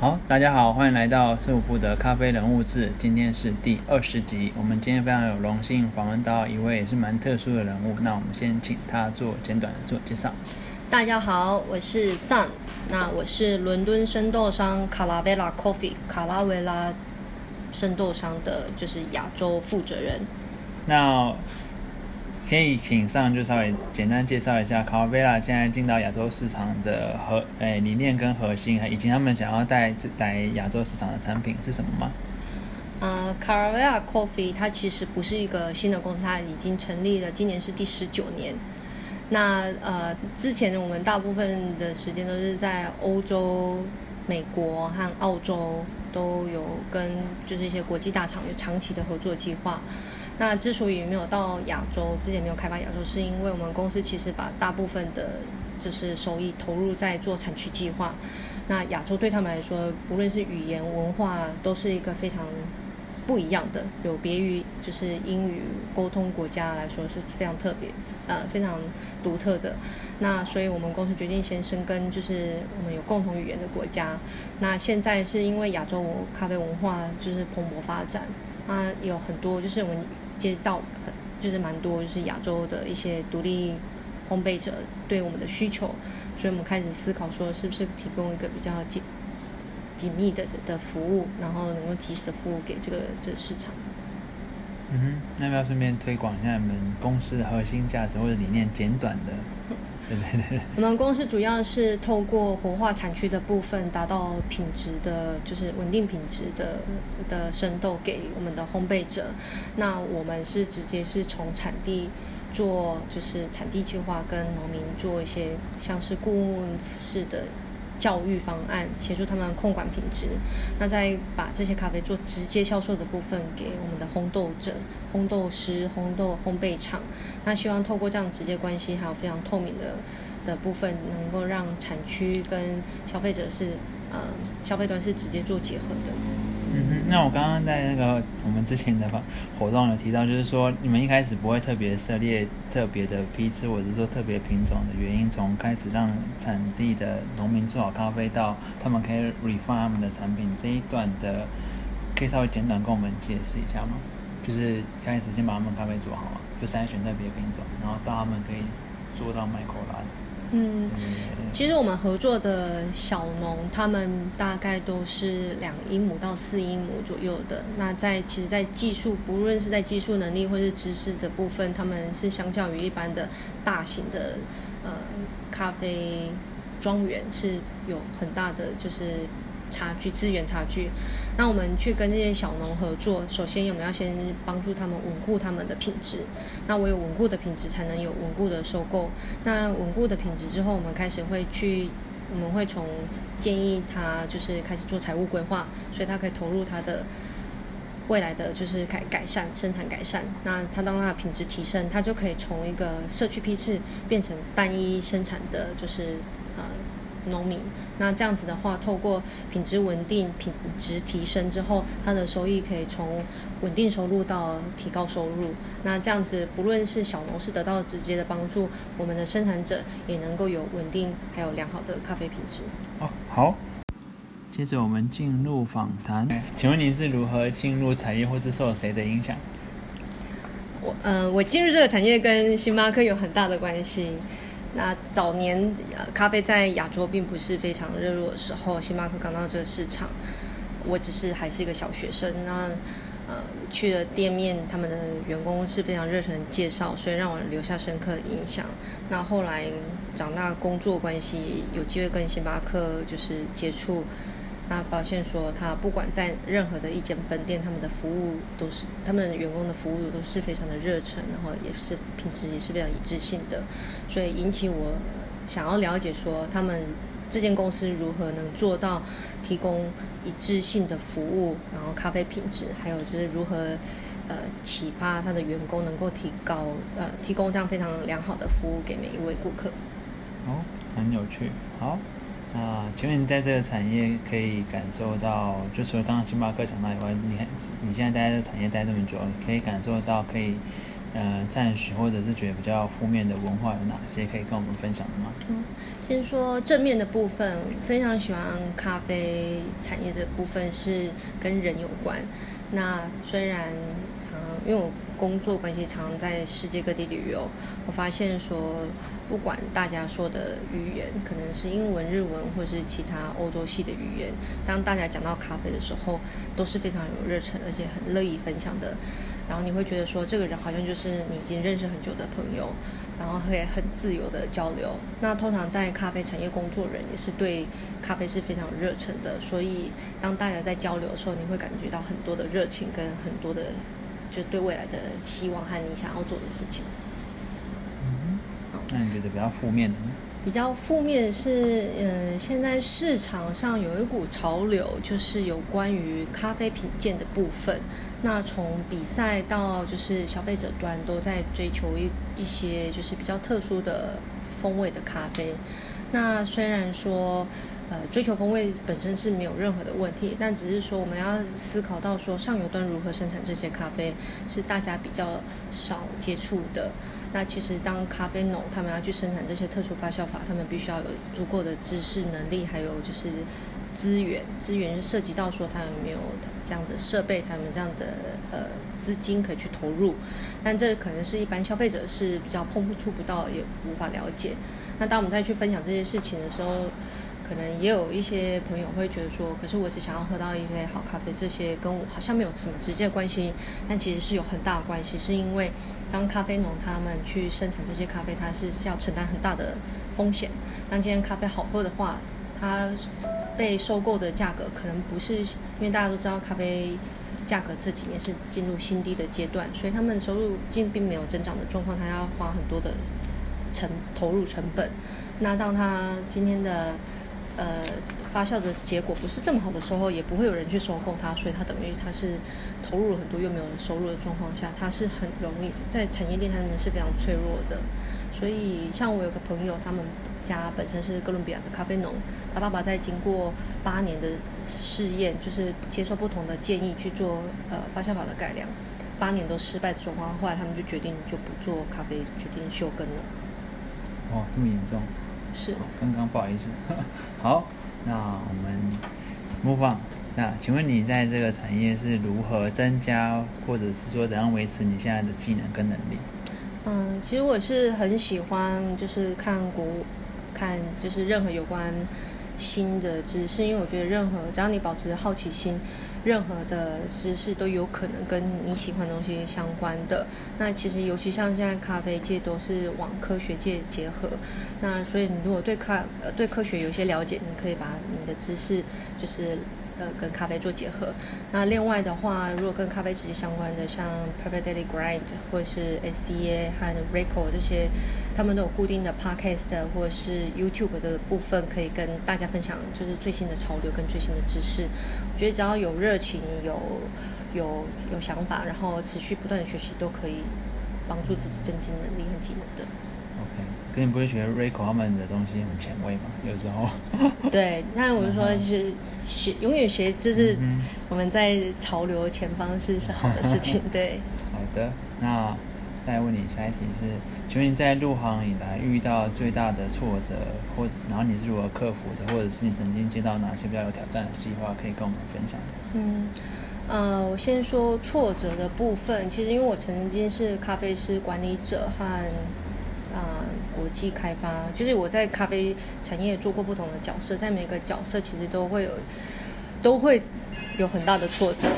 好，大家好，欢迎来到四五部的咖啡人物志。今天是第二十集，我们今天非常有荣幸访问到一位也是蛮特殊的人物。那我们先请他做简短的自我介绍。大家好，我是 Sun，那我是伦敦生豆商卡拉维拉 Coffee 卡拉维拉生豆商的，就是亚洲负责人。那可以请上就稍微简单介绍一下卡拉维拉现在进到亚洲市场的核诶理念跟核心，以及他们想要带带亚洲市场的产品是什么吗？呃，卡拉维拉 Coffee 它其实不是一个新的公司，它已经成立了，今年是第十九年。那呃，之前我们大部分的时间都是在欧洲、美国和澳洲都有跟就是一些国际大厂有长期的合作计划。那之所以没有到亚洲，之前没有开发亚洲，是因为我们公司其实把大部分的，就是收益投入在做产区计划。那亚洲对他们来说，不论是语言文化，都是一个非常不一样的，有别于就是英语沟通国家来说是非常特别，呃，非常独特的。那所以我们公司决定先生根，就是我们有共同语言的国家。那现在是因为亚洲咖啡文化就是蓬勃发展，啊，有很多就是我们。接到就是蛮多，就是亚洲的一些独立烘焙者对我们的需求，所以我们开始思考说，是不是提供一个比较紧紧密的的服务，然后能够及时的服务给这个这个市场。嗯哼，那要不要顺便推广一下你们公司的核心价值或者理念？简短的。我们公司主要是透过活化产区的部分，达到品质的，就是稳定品质的的生豆给我们的烘焙者。那我们是直接是从产地做，就是产地计划，跟农民做一些像是顾问式的。教育方案协助他们控管品质，那再把这些咖啡做直接销售的部分给我们的烘豆者、烘豆师、烘豆烘焙厂。那希望透过这样直接关系，还有非常透明的的部分，能够让产区跟消费者是呃消费端是直接做结合的。嗯哼，那我刚刚在那个我们之前的活动有提到，就是说你们一开始不会特别涉猎特别的批次，或者是说特别品种的原因，从开始让产地的农民做好咖啡，到他们可以 refine 他们的产品这一段的，可以稍微简短跟我们解释一下吗？就是开始先把他们咖啡做好，就筛选特别品种，然后到他们可以做到麦口拉。嗯，其实我们合作的小农，他们大概都是两英亩到四英亩左右的。那在其实，在技术，不论是在技术能力或是知识的部分，他们是相较于一般的大型的呃咖啡庄园是有很大的就是。差距资源差距，那我们去跟这些小农合作，首先我们要先帮助他们稳固他们的品质。那我有稳固的品质，才能有稳固的收购。那稳固的品质之后，我们开始会去，我们会从建议他就是开始做财务规划，所以他可以投入他的未来的就是改改善生产改善。那他当他的品质提升，他就可以从一个社区批次变成单一生产的就是。农民，那这样子的话，透过品质稳定、品质提升之后，他的收益可以从稳定收入到提高收入。那这样子，不论是小农是得到直接的帮助，我们的生产者也能够有稳定还有良好的咖啡品质。哦，好。接着我们进入访谈。请问您是如何进入产业，或是受谁的影响？我，呃，我进入这个产业跟星巴克有很大的关系。那早年咖啡在亚洲并不是非常热络的时候，星巴克刚到这个市场，我只是还是一个小学生。那呃去了店面，他们的员工是非常热诚介绍，所以让我留下深刻的印象。那后来长大工作关系，有机会跟星巴克就是接触。那发现说，他不管在任何的一间分店，他们的服务都是他们员工的服务都是非常的热忱，然后也是品质也是非常一致性的，所以引起我想要了解说，他们这间公司如何能做到提供一致性的服务，然后咖啡品质，还有就是如何呃启发他的员工能够提高呃提供这样非常良好的服务给每一位顾客。哦，很有趣，好。啊，请问你在这个产业可以感受到，就除了刚刚星巴克讲到以外，你看你现在待在这产业待这么久，可以感受到可以呃赞许或者是觉得比较负面的文化有哪些可以跟我们分享的吗？嗯，先说正面的部分，非常喜欢咖啡产业的部分是跟人有关。那虽然因为我工作关系，常常在世界各地旅游，我发现说，不管大家说的语言，可能是英文、日文，或是其他欧洲系的语言，当大家讲到咖啡的时候，都是非常有热忱，而且很乐意分享的。然后你会觉得说，这个人好像就是你已经认识很久的朋友，然后会很自由的交流。那通常在咖啡产业工作人也是对咖啡是非常热忱的，所以当大家在交流的时候，你会感觉到很多的热情跟很多的。就对未来的希望和你想要做的事情。嗯，那你觉得比较负面的呢？比较负面是，呃，现在市场上有一股潮流，就是有关于咖啡品鉴的部分。那从比赛到就是消费者端都在追求一一些就是比较特殊的风味的咖啡。那虽然说。呃，追求风味本身是没有任何的问题，但只是说我们要思考到说上游端如何生产这些咖啡，是大家比较少接触的。那其实当咖啡农他们要去生产这些特殊发酵法，他们必须要有足够的知识能力，还有就是资源。资源是涉及到说他有没有这样的设备，他们这样的呃资金可以去投入。但这可能是一般消费者是比较碰触不到，也无法了解。那当我们再去分享这些事情的时候，可能也有一些朋友会觉得说，可是我只想要喝到一杯好咖啡，这些跟我好像没有什么直接关系，但其实是有很大的关系，是因为当咖啡农他们去生产这些咖啡，它是要承担很大的风险。当今天咖啡好喝的话，它被收购的价格可能不是，因为大家都知道咖啡价格这几年是进入新低的阶段，所以他们的收入并并没有增长的状况，他要花很多的成投入成本。那当他今天的呃，发酵的结果不是这么好的时候，也不会有人去收购它，所以它等于它是投入了很多又没有收入的状况下，它是很容易在产业链上面是非常脆弱的。所以像我有个朋友，他们家本身是哥伦比亚的咖啡农，他爸爸在经过八年的试验，就是接受不同的建议去做呃发酵法的改良，八年都失败的状况，后来他们就决定就不做咖啡，决定休耕了。哦，这么严重。是，刚刚不好意思。好，那我们 move on。那请问你在这个产业是如何增加，或者是说怎样维持你现在的技能跟能力？嗯，其实我是很喜欢，就是看国，看就是任何有关。新的知识，因为我觉得任何只要你保持好奇心，任何的知识都有可能跟你喜欢的东西相关的。那其实尤其像现在咖啡界都是往科学界结合，那所以你如果对咖呃对科学有些了解，你可以把你的知识就是。呃，跟咖啡做结合。那另外的话，如果跟咖啡直接相关的，像 Perfect Daily Grind 或是 SCA 和 Rico 这些，他们都有固定的 Podcast 或是 YouTube 的部分，可以跟大家分享，就是最新的潮流跟最新的知识。我觉得只要有热情、有有有想法，然后持续不断的学习，都可以帮助自己增进能力和技能的。OK 可你不会觉得 Rico 他们的东西很前卫吗？有时候。对，那我就说，就是学永远学，就是我们在潮流前方是是好的事情。对。好的，那再问你下一题是：请问你在入行以来遇到最大的挫折，或者然后你是如何克服的，或者是你曾经接到哪些比较有挑战的计划，可以跟我们分享？嗯，呃，我先说挫折的部分。其实因为我曾经是咖啡师管理者和。啊，国际开发就是我在咖啡产业做过不同的角色，在每个角色其实都会有，都会有很大的挫折。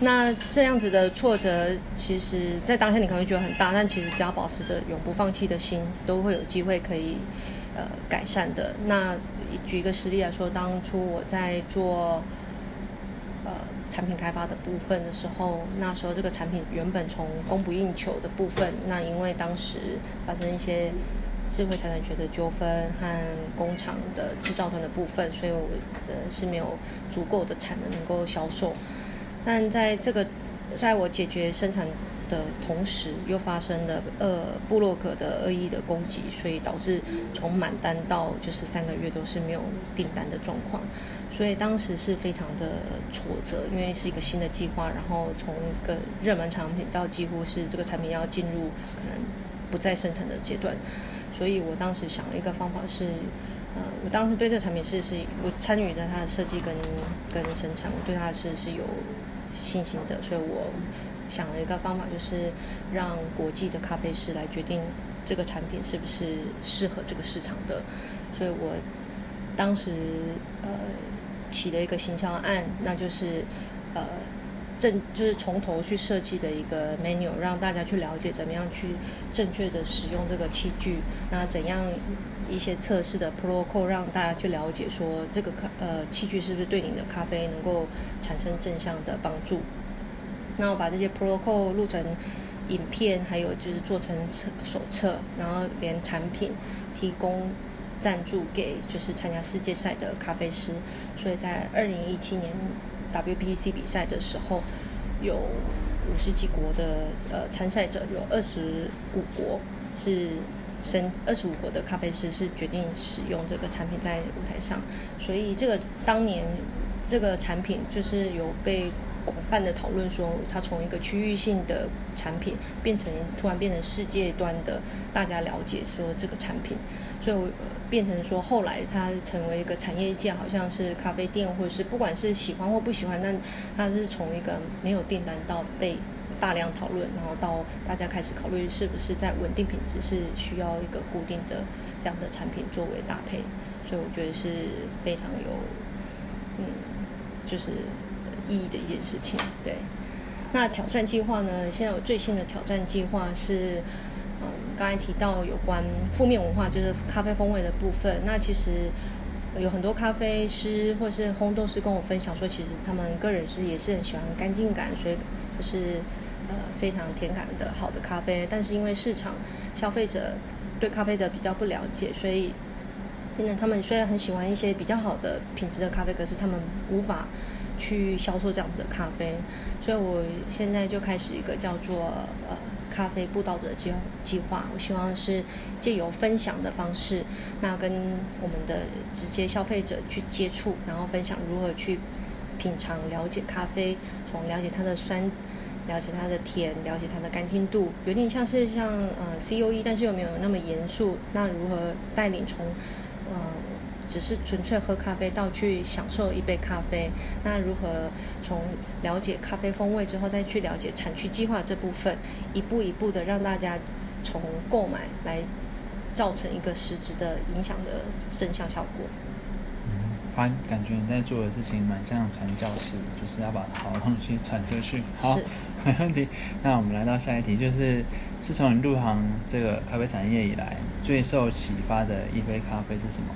那这样子的挫折，其实在当下你可能会觉得很大，但其实只要保持着永不放弃的心，都会有机会可以呃改善的。那举一个实例来说，当初我在做。呃产品开发的部分的时候，那时候这个产品原本从供不应求的部分，那因为当时发生一些智慧财产权的纠纷和工厂的制造端的部分，所以我呃是没有足够的产能能够销售。但在这个在我解决生产的同时，又发生了呃布洛克的恶意的攻击，所以导致从满单到就是三个月都是没有订单的状况，所以当时是非常的挫折，因为是一个新的计划，然后从一个热门产品到几乎是这个产品要进入可能不再生产的阶段，所以我当时想了一个方法是，呃，我当时对这个产品是是我参与的它的设计跟跟生产，我对它是是有信心的，所以我。想了一个方法，就是让国际的咖啡师来决定这个产品是不是适合这个市场的。所以我当时呃起了一个行销案，那就是呃正就是从头去设计的一个 menu，让大家去了解怎么样去正确的使用这个器具，那怎样一些测试的 protocol 让大家去了解说这个咖呃器具是不是对你的咖啡能够产生正向的帮助。那我把这些 protocol 录成影片，还有就是做成册手册，然后连产品提供赞助给就是参加世界赛的咖啡师。所以在二零一七年 WPC 比赛的时候，有五十几国的呃参赛者，有二十五国是申二十五国的咖啡师是决定使用这个产品在舞台上。所以这个当年这个产品就是有被。广泛的讨论说，它从一个区域性的产品变成突然变成世界端的，大家了解说这个产品，所以变成说后来它成为一个产业界，好像是咖啡店或者是不管是喜欢或不喜欢，但它是从一个没有订单到被大量讨论，然后到大家开始考虑是不是在稳定品质是需要一个固定的这样的产品作为搭配，所以我觉得是非常有，嗯，就是。意义的一件事情，对。那挑战计划呢？现在我最新的挑战计划是，嗯，刚才提到有关负面文化，就是咖啡风味的部分。那其实有很多咖啡师或是烘豆师跟我分享说，其实他们个人是也是很喜欢干净感，所以就是呃非常甜感的好的咖啡。但是因为市场消费者对咖啡的比较不了解，所以变成他们虽然很喜欢一些比较好的品质的咖啡，可是他们无法。去销售这样子的咖啡，所以我现在就开始一个叫做呃咖啡布道者计计划。我希望是借由分享的方式，那跟我们的直接消费者去接触，然后分享如何去品尝、了解咖啡，从了解它的酸，了解它的甜，了解它的干净度，有点像是像呃 C O E，但是又没有那么严肃。那如何带领从呃只是纯粹喝咖啡，到去享受一杯咖啡。那如何从了解咖啡风味之后，再去了解产区计划这部分，一步一步的让大家从购买来造成一个实质的影响的正向效果。嗯，反感觉你在做的事情蛮像传教士，就是要把好东西传出去。好，没问题。那我们来到下一题，就是自从你入行这个咖啡产业以来，最受启发的一杯咖啡是什么？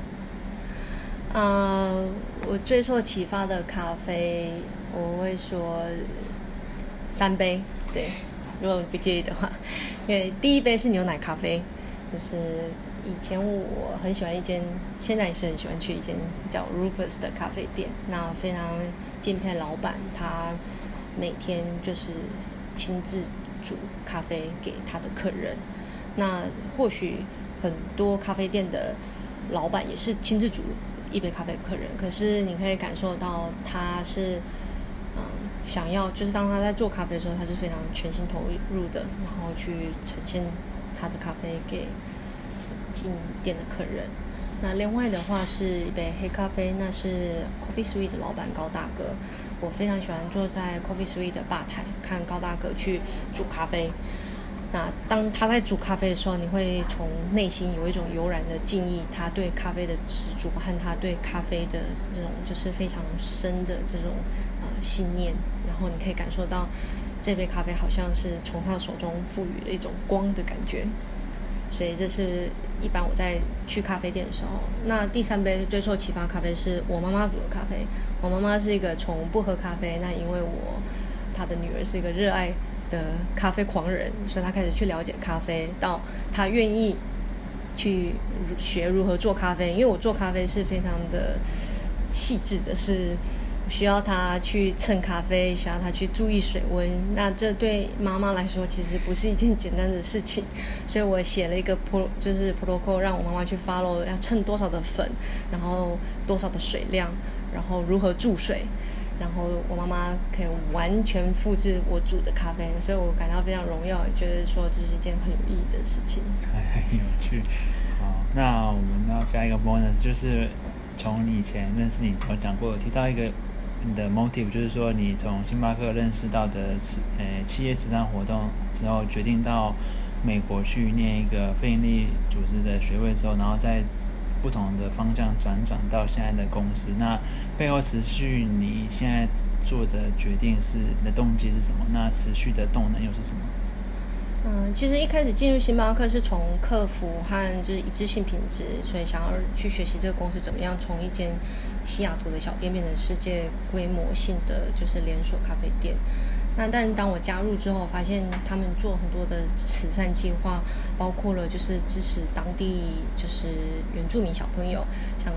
呃，我最受启发的咖啡，我会说三杯，对，如果不介意的话，因为第一杯是牛奶咖啡，就是以前我很喜欢一间，现在也是很喜欢去一间叫 Rufus 的咖啡店，那非常敬佩老板，他每天就是亲自煮咖啡给他的客人，那或许很多咖啡店的老板也是亲自煮。一杯咖啡，客人，可是你可以感受到他是，嗯，想要就是当他在做咖啡的时候，他是非常全心投入的，然后去呈现他的咖啡给进店的客人。那另外的话是一杯黑咖啡，那是 Coffee Sweet 的老板高大哥，我非常喜欢坐在 Coffee Sweet 的吧台看高大哥去煮咖啡。那当他在煮咖啡的时候，你会从内心有一种悠然的敬意，他对咖啡的执着和他对咖啡的这种就是非常深的这种呃信念，然后你可以感受到这杯咖啡好像是从他手中赋予了一种光的感觉，所以这是一般我在去咖啡店的时候。那第三杯最受启发咖啡是我妈妈煮的咖啡，我妈妈是一个从不喝咖啡，那因为我她的女儿是一个热爱。的咖啡狂人，所以他开始去了解咖啡，到他愿意去学如何做咖啡。因为我做咖啡是非常的细致的，是需要他去称咖啡，需要他去注意水温。那这对妈妈来说其实不是一件简单的事情，所以我写了一个 pro 就是 protocol，让我妈妈去 follow，要称多少的粉，然后多少的水量，然后如何注水。然后我妈妈可以完全复制我煮的咖啡，所以我感到非常荣耀，觉得说这是一件很有意义的事情。很有趣。好，那我们要加一个 bonus，就是从你以前认识你，我讲过提到一个你的 motive，就是说你从星巴克认识到的慈呃企业慈善活动之后，决定到美国去念一个非营利组织的学位之后，然后再。不同的方向转转到现在的公司，那背后持续你现在做的决定是你的动机是什么？那持续的动能又是什么？嗯，其实一开始进入星巴克是从客服和就是一致性品质，所以想要去学习这个公司怎么样从一间西雅图的小店变成世界规模性的就是连锁咖啡店。那但当我加入之后，发现他们做很多的慈善计划，包括了就是支持当地就是原住民小朋友，像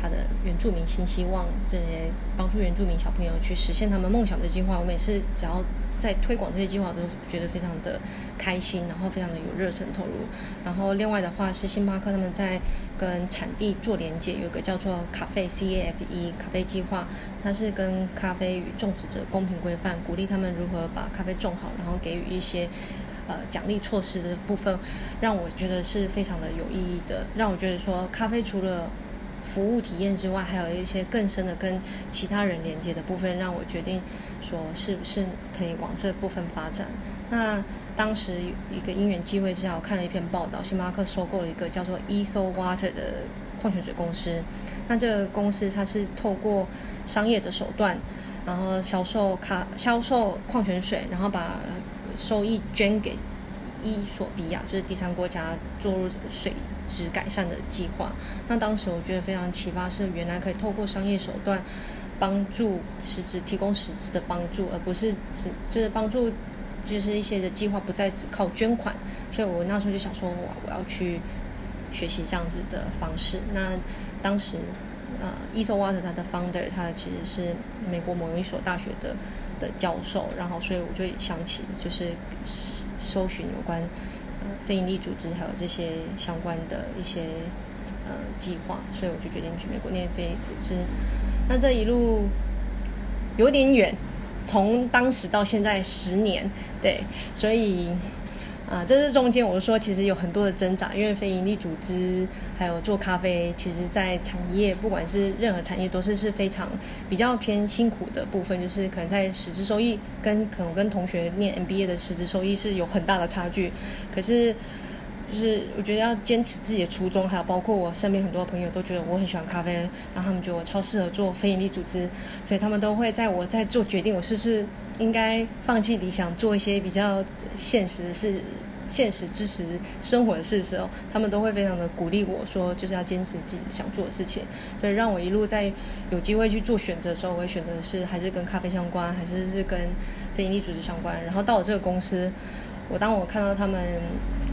他的原住民新希望这些帮助原住民小朋友去实现他们梦想的计划。我每次只要在推广这些计划，都觉得非常的开心，然后非常的有热忱投入。然后另外的话是星巴克他们在跟产地做连接，有个叫做咖啡 C A F E 咖啡计划，它是跟咖啡与种植者公平规范，鼓励他们如何把咖啡种好，然后给予一些呃奖励措施的部分，让我觉得是非常的有意义的，让我觉得说咖啡除了服务体验之外，还有一些更深的跟其他人连接的部分，让我决定说是不是可以往这部分发展。那当时一个因缘机会之下，我看了一篇报道，星巴克收购了一个叫做 Ethel Water 的矿泉水公司。那这个公司它是透过商业的手段，然后销售咖销售矿泉水，然后把收益捐给。伊索比亚就是第三国家注入水质改善的计划。那当时我觉得非常启发，是原来可以透过商业手段帮助实质提供实质的帮助，而不是只就是帮助就是一些的计划不再只靠捐款。所以我那时候就想说，我我要去学习这样子的方式。那当时呃伊索瓦特他的 founder 他其实是美国某一所大学的的教授，然后所以我就想起就是。搜寻有关非营利组织还有这些相关的一些呃计划，所以我就决定去美国念非营利组织。那这一路有点远，从当时到现在十年，对，所以。啊，这是中间我说，其实有很多的挣扎，因为非营利组织还有做咖啡，其实在产业，不管是任何产业，都是是非常比较偏辛苦的部分，就是可能在实质收益跟可能跟同学念 MBA 的实质收益是有很大的差距。可是，就是我觉得要坚持自己的初衷，还有包括我身边很多朋友都觉得我很喜欢咖啡，然后他们觉得我超适合做非营利组织，所以他们都会在我在做决定，我是不是应该放弃理想，做一些比较现实是。现实支持生活的事的时候，他们都会非常的鼓励我说，就是要坚持自己想做的事情。所以让我一路在有机会去做选择的时候，我会选择是还是跟咖啡相关，还是是跟非营利组织相关。然后到了这个公司，我当我看到他们。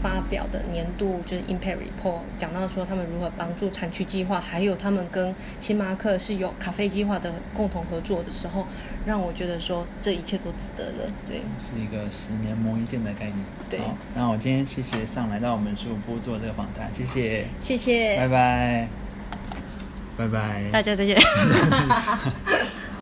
发表的年度就是 Impact Report，讲到说他们如何帮助产区计划，还有他们跟星巴克是有咖啡计划的共同合作的时候，让我觉得说这一切都值得了。对，是一个十年磨一剑的概念。对，那我今天谢谢上来到我们书部做这个访谈，谢谢，谢谢，拜拜，拜拜，大家再见。